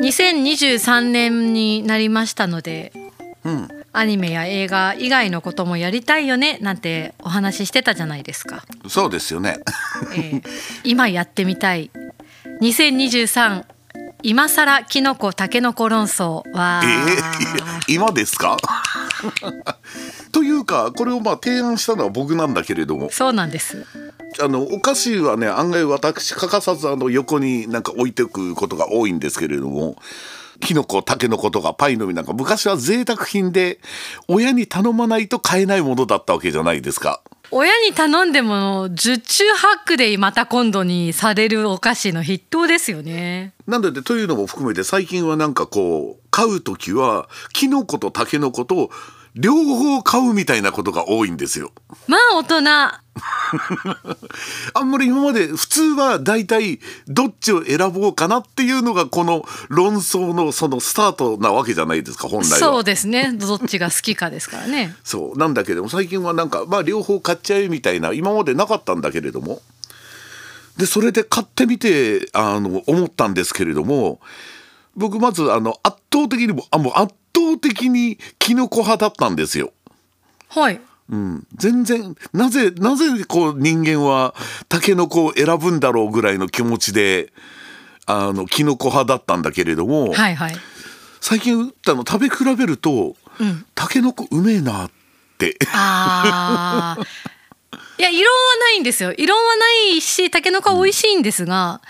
2023年になりましたのでうん。アニメや映画以外のこともやりたいよねなんてお話ししてたじゃないですか、そうですよね。えー今やってみたい。2023今更キノコタケノコ論争は、えー、今ですか？というかこれをまあ提案したのは僕なんだけれども。そうなんです。あのお菓子はね案外私欠かさずあの横になんか置いておくことが多いんですけれども。キノコタケノコとかパイの実なんか昔は贅沢品で親に頼まないと買えないものだったわけじゃないですか。親に頼んでも十中八九でまた今度にされるお菓子の筆頭ですよね。なのでというのも含めて最近はなんかこう買う時はキノコとタケノコと両方買うみたいなことが多いんですよ。まあ大人 あんまり今まで普通は大体どっちを選ぼうかなっていうのがこの論争のそのスタートなわけじゃないですか本来は。そうですねどっちが好きかですからね そうなんだけども最近はなんかまあ両方買っちゃえみたいな今までなかったんだけれどもでそれで買ってみてあの思ったんですけれども僕まずあの圧倒的にもあもう圧倒的にキノコ派だったんですよ。はい。うん、全然なぜなぜこう人間はタケノコを選ぶんだろうぐらいの気持ちであのキノコ派だったんだけれども、はいはい。最近打ったの食べ比べると、うん。タケノコうめえなって。あー いや異論はないんですよ。異論はないしタケノコは美味しいんですが、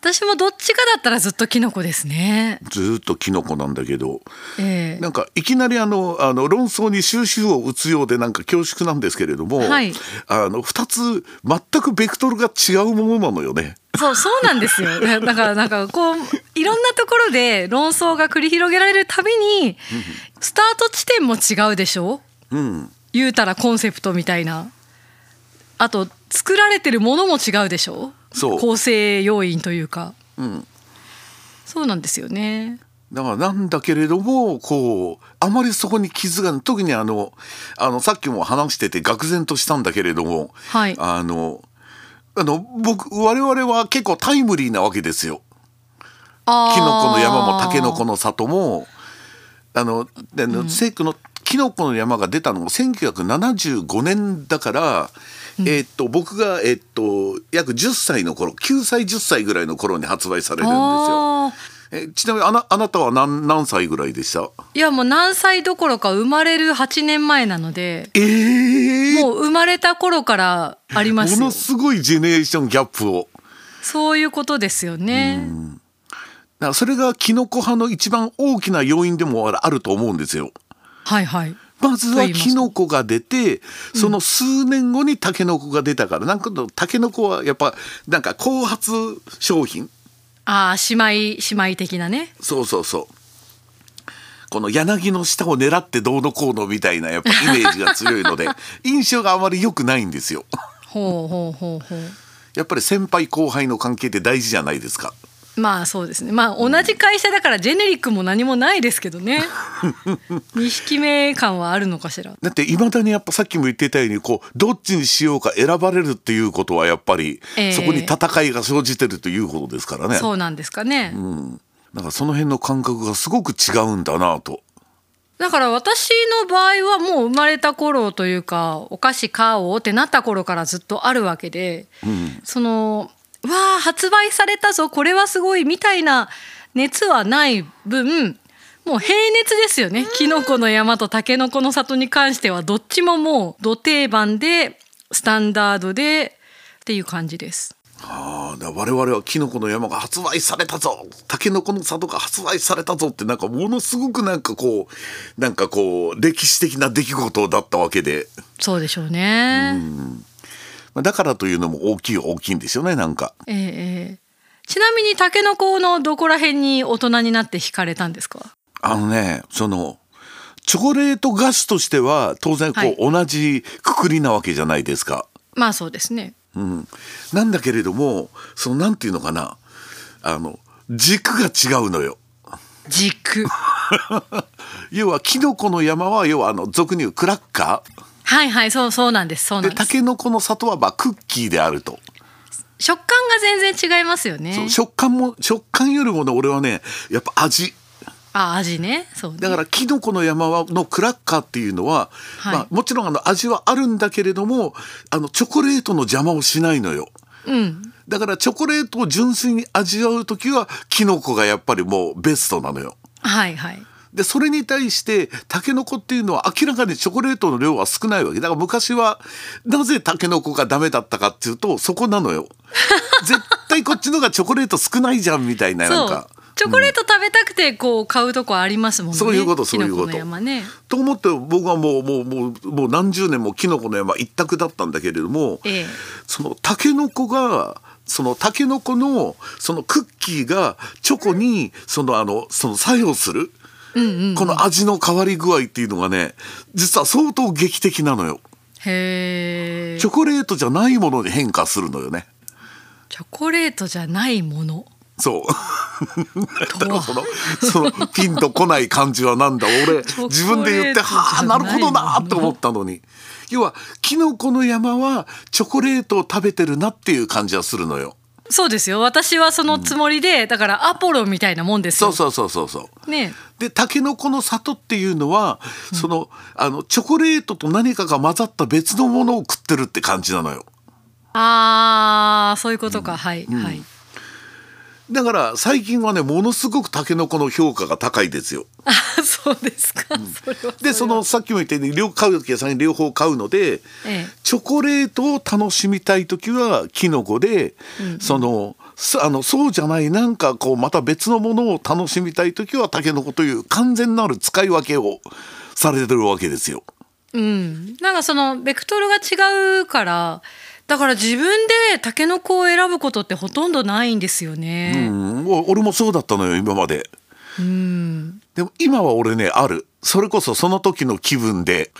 私もどっちかだったらずっとキノコですね。ずーっとキノコなんだけど。ええ。なんかいきなりあのあの論争に収集を打つようでなんか恐縮なんですけれども、はい。あの2つ全くベクトルが違うものなのよね。そうそうなんですよ。だだからなんかこういろんなところで論争が繰り広げられるたびにスタート地点も違うでしょ？うん。言うたらコンセプトみたいなあと作られてるものも違うでしょ？そう。構成要因というか。うん。そうなんですよね。だからなんだけれどもこうあまりそこに傷が特にあのあのさっきも話してて愕然としたんだけれども、はい。あのあの僕我々は結構タイムリーなわけですよ。キノコの山もタケノコの里も。あのであの聖句のキノコの山が出たのも1975年だから、えーっと僕が、えーっと約10歳の頃9歳10歳ぐらいの頃に発売されるんですよ。あえちなみにあなあなたは何何歳ぐらいでした？ーいやもう何歳どころか生まれる8年前なのでえー、もう生まれた頃からありますよ。ものすごいジェネレーションギャップを。そういうことですよね。だそれがキノコ派の一番大きな要因でもあると思うんですよ。はいはいまずはキノコが出てその数年後にタケノコが出たから、なんかタケノコはやっぱなんか後発商品？ああ姉妹姉妹的なね。そうそうそう。この柳の下を狙ってどうのこうのみたいなやっぱイメージが強いので 印象があまり良くないんですよ。ほうほうほうほう。やっぱり先輩後輩の関係って大事じゃないですか。まあそうですね。まあ同じ会社だからジェネリックも何もないですけどね。2匹目感はあるのかしら。だっていまだにやっぱさっきも言ってたようにこうどっちにしようか選ばれるっていうことはやっぱり、ええ。そこに戦いが生じてるということですからね。そうなんですかね、だからその辺の感覚がすごく違うんだなと。だから私の場合はもう生まれた頃というかお菓子買おうってなった頃からずっとあるわけで、そのわあ発売されたぞ。これはすごい。みたいな熱はない分もう平熱ですよね。キノコの山とタケノコの里に関してはどっちももうど定番でスタンダードでっていう感じです。ああ我々はキノコの山が発売されたぞ。タケノコの里が発売されたぞってなんかものすごくなんかこうなんかこう歴史的な出来事だったわけで、そうでしょうね。まあだからというのも大きい大きいんですよねなんか。ええええちなみにタケノコのどこら辺に大人になって惹かれたんですか？あのねそのチョコレート菓子としては当然こう、はい同じくくりなわけじゃないですか。まあそうですね。うん、なんだけれどもそのなんていうのかなあの軸が違うのよ。軸。要はキノコの山は要はあの俗に言うクラッカーはいはいそうそうなんですそうなんです。でタケノコの里はまあクッキーであると。食感が全然違いますよね。そう食感も食感よりもね俺はねやっぱ味。あ味ね。そうね。だからキノコの山はのクラッカーっていうのは、はい。まあ、もちろんあの味はあるんだけれどもあのチョコレートの邪魔をしないのよ。うん。だからチョコレートを純粋に味わう時はキノコがやっぱりもうベストなのよ。はいはいでそれに対してタケノコっていうのは明らかにチョコレートの量は少ないわけ。だから昔はなぜタケノコがダメだったかっていうとそこなのよ。絶対こっちのがチョコレート少ないじゃんみたいななんか。チョコレート食べたくてこう買うとこありますもんね。そういうことそういうこと。ね。と思って僕はもうもうもうもう何十年もキノコの山一択だったんだけれども、ええ。そのタケノコがそのタケノコのそのクッキーがチョコにそのあのその作用する、この味の変わり具合っていうのがね実は相当劇的なのよ。へえチョコレートじゃないものに変化するのよね。チョコレートじゃないもの？そう。だからそのそのピンとこない感じはなんだ？俺自分で言ってはあなるほどなと思ったのに要はキノコの山はチョコレートを食べてるなっていう感じはするのよ。そうですよ。私はそのつもりで、だからアポロみたいなもんですよ。そうそうそうそうそう。ね。でタケノコの里っていうのは、そのあのチョコレートと何かが混ざった別のものを食ってるって感じなのよ。あーそういうことか、はい、はいだから最近はねものすごくタケノコの評価が高いですよ。あそうですか、それはでそのさっきも言ったように両買う時は先に両方買うので、ええ。チョコレートを楽しみたい時はキノコで、そのそあのそうじゃないなんかこうまた別のものを楽しみたい時はタケノコという完全なる使い分けをされてるわけですよ。うん、なんかそのベクトルが違うからだから自分でタケノコを選ぶことってほとんどないんですようね。ん、お俺もそうだったのよ今まで。うん、でも今は俺ねあるそれこそその時の気分で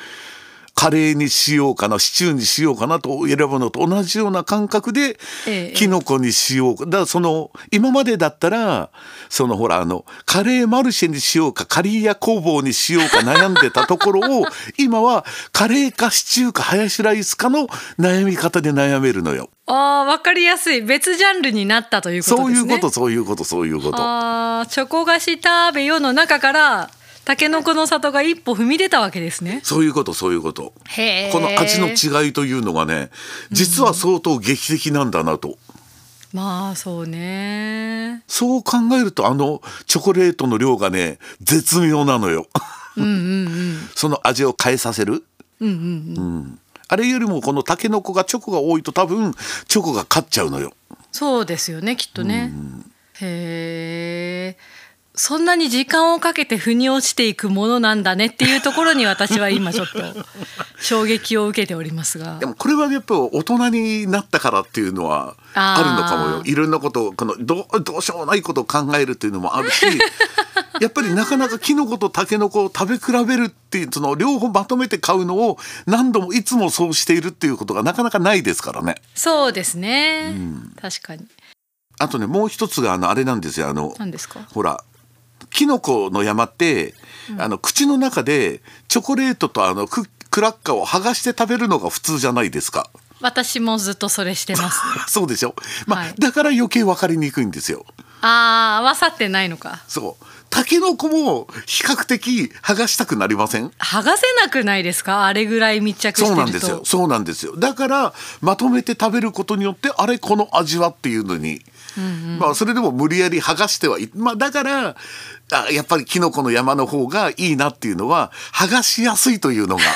カレーにしようかなシチューにしようかなと選ぶのと同じような感覚でええキノコにしようかだからその今までだったらそのほらあのカレーマルシェにしようかカリーヤ工房にしようか悩んでたところを 今はカレーかシチューかハヤシライスかの悩み方で悩めるのよ。ああわかりやすい別ジャンルになったということそうですね。いうことそういうことそういうこと。ああチョコ菓子食べよの中からタケノコの里が一歩踏み出たわけですね。そういうことそういうこと。へえ。この味の違いというのがね実は相当劇的なんだなと、まあそうね。そう考えるとあのチョコレートの量がね絶妙なのよ。その味を変えさせる、うんあれよりもこのタケノコがチョコが多いと多分チョコが勝っちゃうのよ。そうですよねきっとね。へえ。そんなに時間をかけて腑に落ちていくものなんだねっていうところに私は今ちょっと 衝撃を受けておりますがで。もこれはやっぱり大人になったからっていうのはあるのかもよいろんなことをこのどうどうしようもないことを考えるっていうのもあるし やっぱりなかなかキノコとタケノコを食べ比べるっていうその両方まとめて買うのを何度もいつもそうしているっていうことがなかなかないですからね。そうですね。確かに。あとねもう一つがあのあれなんですよあの何ですか？ほらキノコの山って、あの口の中でチョコレートとあのククラッカーを剥がして食べるのが普通じゃないですか。私もずっとそれしてます。そうでしょ、まあはいだから余計分かりにくいんですよ。ああ合わさってないのか。そうタケノコも比較的剥がしたくなりません？剥がせなくないですか？あれぐらい密着してると。そうなんですよそうなんですよだからまとめて食べることによってあれこの味はっていうのに、まあそれでも無理やり剥がしてはいまあだからあやっぱりキノコの山の方がいいなっていうのは剥がしやすいというのが。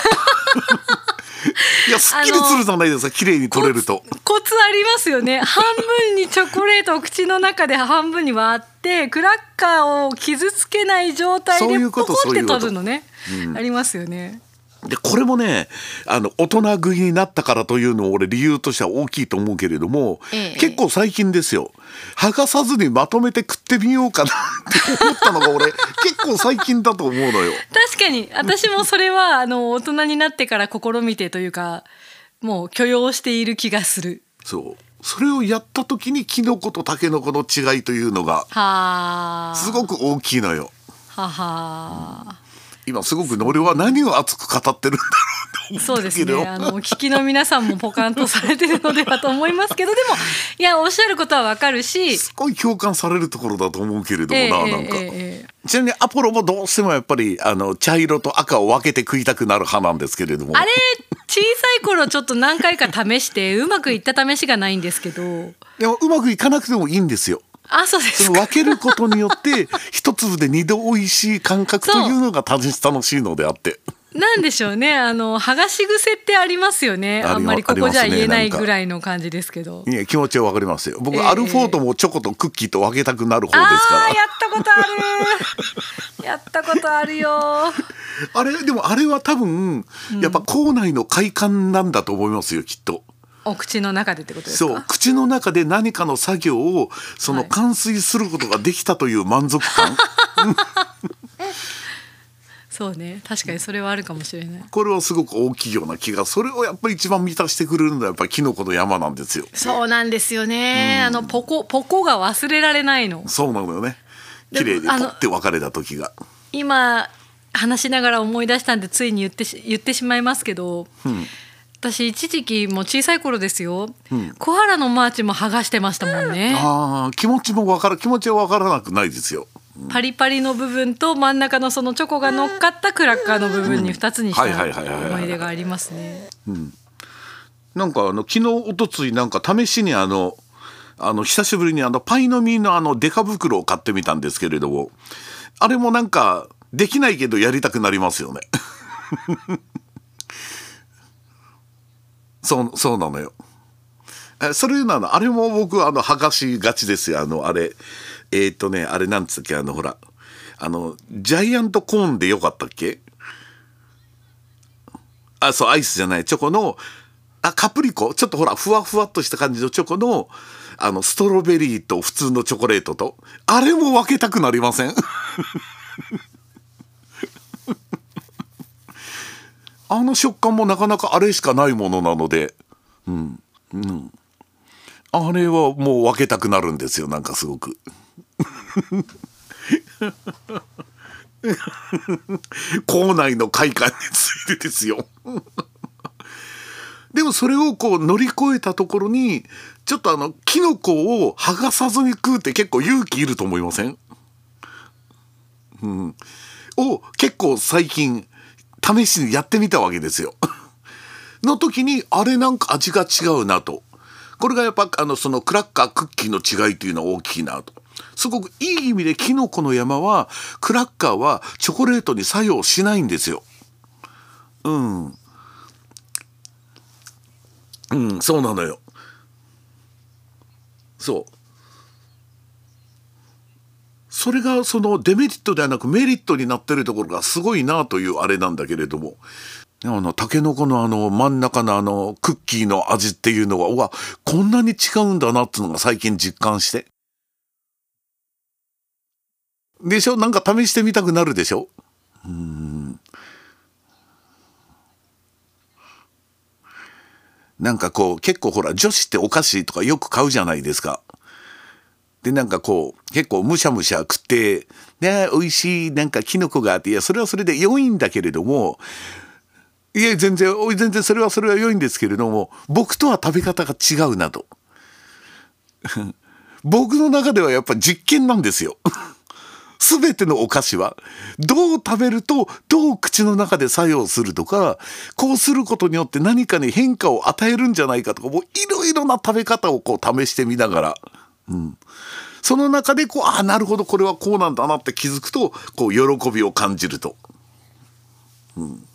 いやすっきりするじゃないですか綺麗に取れると。コツありますよね。半分にチョコレートを口の中で半分に割ってクラッカーを傷つけない状態でポコって取るのね。ありますよねでこれもねあの大人食いになったからというのを俺理由としては大きいと思うけれども、ええ。結構最近ですよ。剥がさずにまとめて食ってみようかなって思ったのが俺 結構最近だと思うのよ。確かに。私もそれはあの大人になってから試みてというかもう許容している気がする。そう。それをやった時にキノコとタケノコの違いというのがはあ。すごく大きいのよ。はは今すごく俺は何を熱く語ってるんだろうそうですだけどね。あのお聞きの皆さんもポカンとされてるのではと思いますけど、でもいやおっしゃることはわかるし、すごい共感されるところだと思うけれどもな、ええなんか。ええええちなみにアポロもどうしてもやっぱりあの茶色と赤を分けて食いたくなる派なんですけれどもあれ小さい頃ちょっと何回か試してうまくいった試しがないんですけど、でもうまくいかなくてもいいんですよ。あそうですか。その分けることによって 一粒で二度美味しい感覚というのが楽し楽しいのであって。なんでしょうね。あの剥がし癖ってありますよね。あんまりここじゃ言えないぐらいの感じですけど。いや気持ちは分かりますよ。僕、ええアルフォートもチョコとクッキーと分けたくなる方ですあから。あやったことある。やったことあるよ。あれでもあれは多分やっぱ口内の快感なんだと思いますよきっと。お口の中でってことですそうか。口の中で何かの作業をそのはい完遂することができたという満足感、そうね。確かにそれはあるかもしれない。これはすごく大きいような気がそれをやっぱり一番満たしてくれるのはやっぱりキノコの山なんですよ。そうなんですよね。あのポコポコが忘れられないの。そうなのよね。で綺麗にポあのッて別れた時が。今話しながら思い出したんでついに言ってし言ってしまいますけど、私一時期もう小さい頃ですよ、コアラのマーチも剥がしてましたもんね。ああ気持ちもわから気持ちはわからなくないですよ。パリパリの部分と真ん中のそのチョコが乗っかったクラッカーの部分に2つにした思い出がありますね。なんかあの昨日おとついなんか試しにあのあの久しぶりにあのパイの実のあのデカ袋を買ってみたんですけれどもあれもなんかできないけどやりたくなりますよね。そうそうなのよ。えそれなのあれも僕あの剥がしがちですよ。あのあれえっ、とねあれなんつうっけあのほらあのジャイアントコーンでよかったっけ？あそうアイスじゃないチョコのあカプリコ？ちょっとほらふわふわっとした感じのチョコのあのストロベリーと普通のチョコレートとあれも分けたくなりません？あの食感もなかなかあれしかないものなので。うん。うん。あれはもう分けたくなるんですよなんかすごく。校内の快感についてですよ。でもそれをこう乗り越えたところにちょっとあのキノコを剥がさずに食うって結構勇気いると思いません？うん。を結構最近試しにやってみたわけですよ。の時にあれなんか味が違うなと。これがやっぱあのそのクラッカークッキーの違いというのは大きいなと。すごくいい意味でキノコの山はクラッカーはチョコレートに作用しないんですよ。うん。うん、そうなのよ。そう。それがそのデメリットではなくメリットになってるところがすごいなというあれなんだけれども。あの、タケノコのあの、真ん中のあの、クッキーの味っていうのは、うわ、こんなに違うんだなっていうのが最近実感して。でしょ？なんか試してみたくなるでしょ？うん。なんかこう、結構ほら、女子ってお菓子とかよく買うじゃないですか。で、なんかこう、結構むしゃむしゃ食って、ね、美味しいなんかキノコがあって、いや、それはそれで良いんだけれども、いや、全然、全然それはそれは良いんですけれども、僕とは食べ方が違うなと。僕の中ではやっぱ実験なんですよ。すべてのお菓子は、どう食べると、どう口の中で作用するとか、こうすることによって何かに変化を与えるんじゃないかとか、もういろいろな食べ方をこう試してみながら、うん。その中でこう、ああ、なるほど、これはこうなんだなって気づくと、こう、喜びを感じると。うん。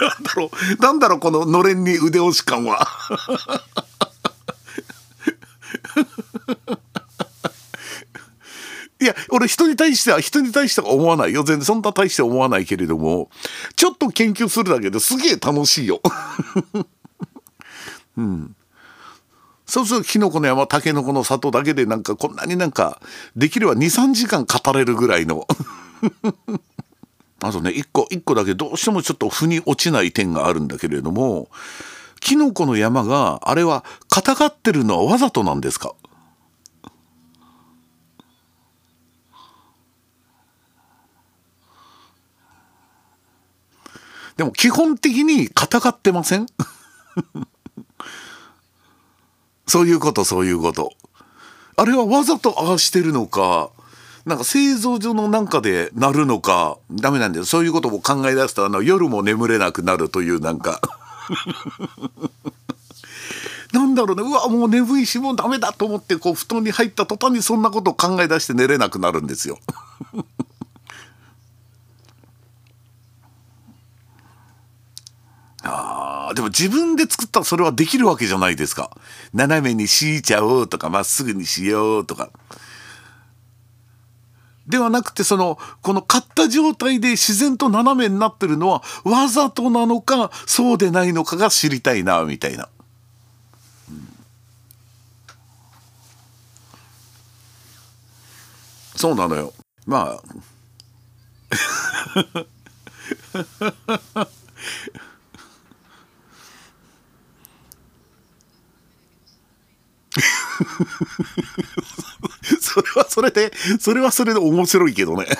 なんだろう、なんだろう、こののれんに腕押し感は。いや、俺人に対しては、人に対しては思わないよ。全然そんな大して思わないけれども、ちょっと研究するだけですげえ楽しいよ。うん。そうすると、キノコの山、タケノコの里だけでなんかこんなになんか、できれば2、3時間語れるぐらいの。あとね、一個、一個だけどうしてもちょっと腑に落ちない点があるんだけれども、キノコの山が、あれは、硬がってるのはわざとなんですか？でも基本的に戦ってません？そういうことそういうこと。あれはわざとああしてるのかなんか製造所のなんかでなるのかダメなんだよ。そういうことも考え出すとあの夜も眠れなくなるというなんか。なんだろうね。うわもう眠いしもうダメだと思ってこう布団に入った途端にそんなことを考え出して寝れなくなるんですよ。あ でも自分で作ったらそれはできるわけじゃないですか。斜めに敷いちゃおうとかまっすぐにしようとか。ではなくてそのこの買った状態で自然と斜めになってるのはわざとなのかそうでないのかが知りたいなみたいな。そうなのよまあ それはそれでそれはそれで面白いけどね。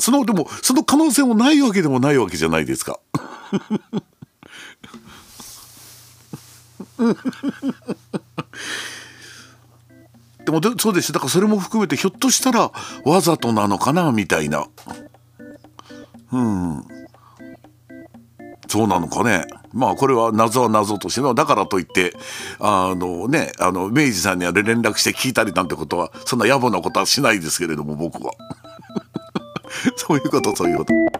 そのでもその可能性もないわけでもないわけじゃないですか。でもそうです。だからそれも含めてひょっとしたらわざとなのかなみたいな。うん。そうなのかね。まあこれは謎は謎としてのだからといってあのねあの明治さんには連絡して聞いたりなんてことはそんな野暮なことはしないですけれども僕はそういうことそういうこと。